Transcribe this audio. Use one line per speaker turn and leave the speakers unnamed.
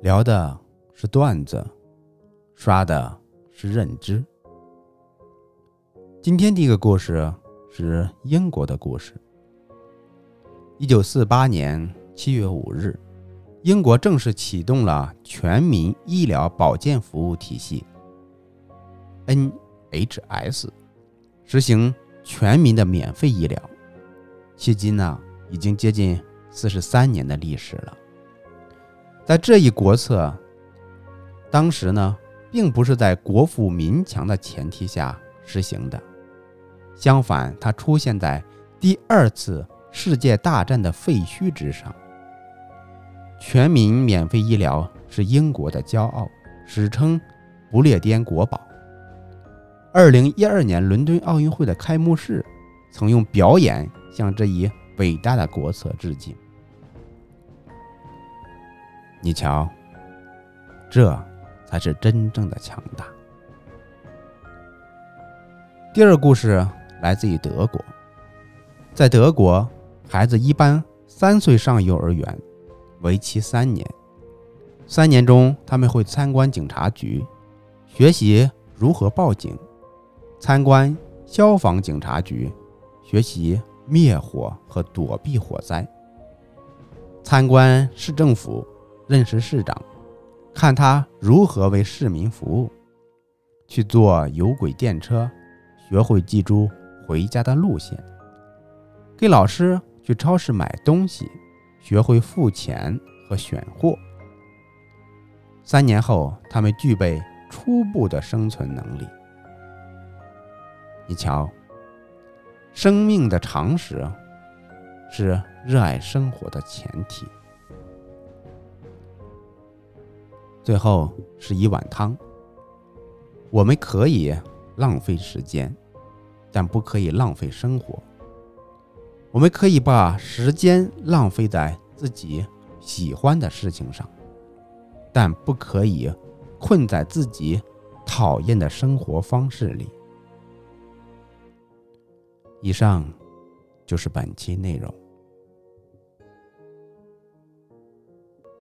聊的是段子，刷的是认知。今天第一个故事是英国的故事。一九四八年七月五日，英国正式启动了全民医疗保健服务体系 （NHS），实行全民的免费医疗。迄今呢，已经接近四十三年的历史了。在这一国策，当时呢，并不是在国富民强的前提下实行的，相反，它出现在第二次世界大战的废墟之上。全民免费医疗是英国的骄傲，史称“不列颠国宝”。二零一二年伦敦奥运会的开幕式，曾用表演向这一伟大的国策致敬。你瞧，这才是真正的强大。第二故事来自于德国，在德国，孩子一般三岁上幼儿园，为期三年。三年中，他们会参观警察局，学习如何报警；参观消防警察局，学习灭火和躲避火灾；参观市政府。认识市长，看他如何为市民服务；去坐有轨电车，学会记住回家的路线；给老师去超市买东西，学会付钱和选货。三年后，他们具备初步的生存能力。你瞧，生命的常识是热爱生活的前提。最后是一碗汤。我们可以浪费时间，但不可以浪费生活。我们可以把时间浪费在自己喜欢的事情上，但不可以困在自己讨厌的生活方式里。以上就是本期内容。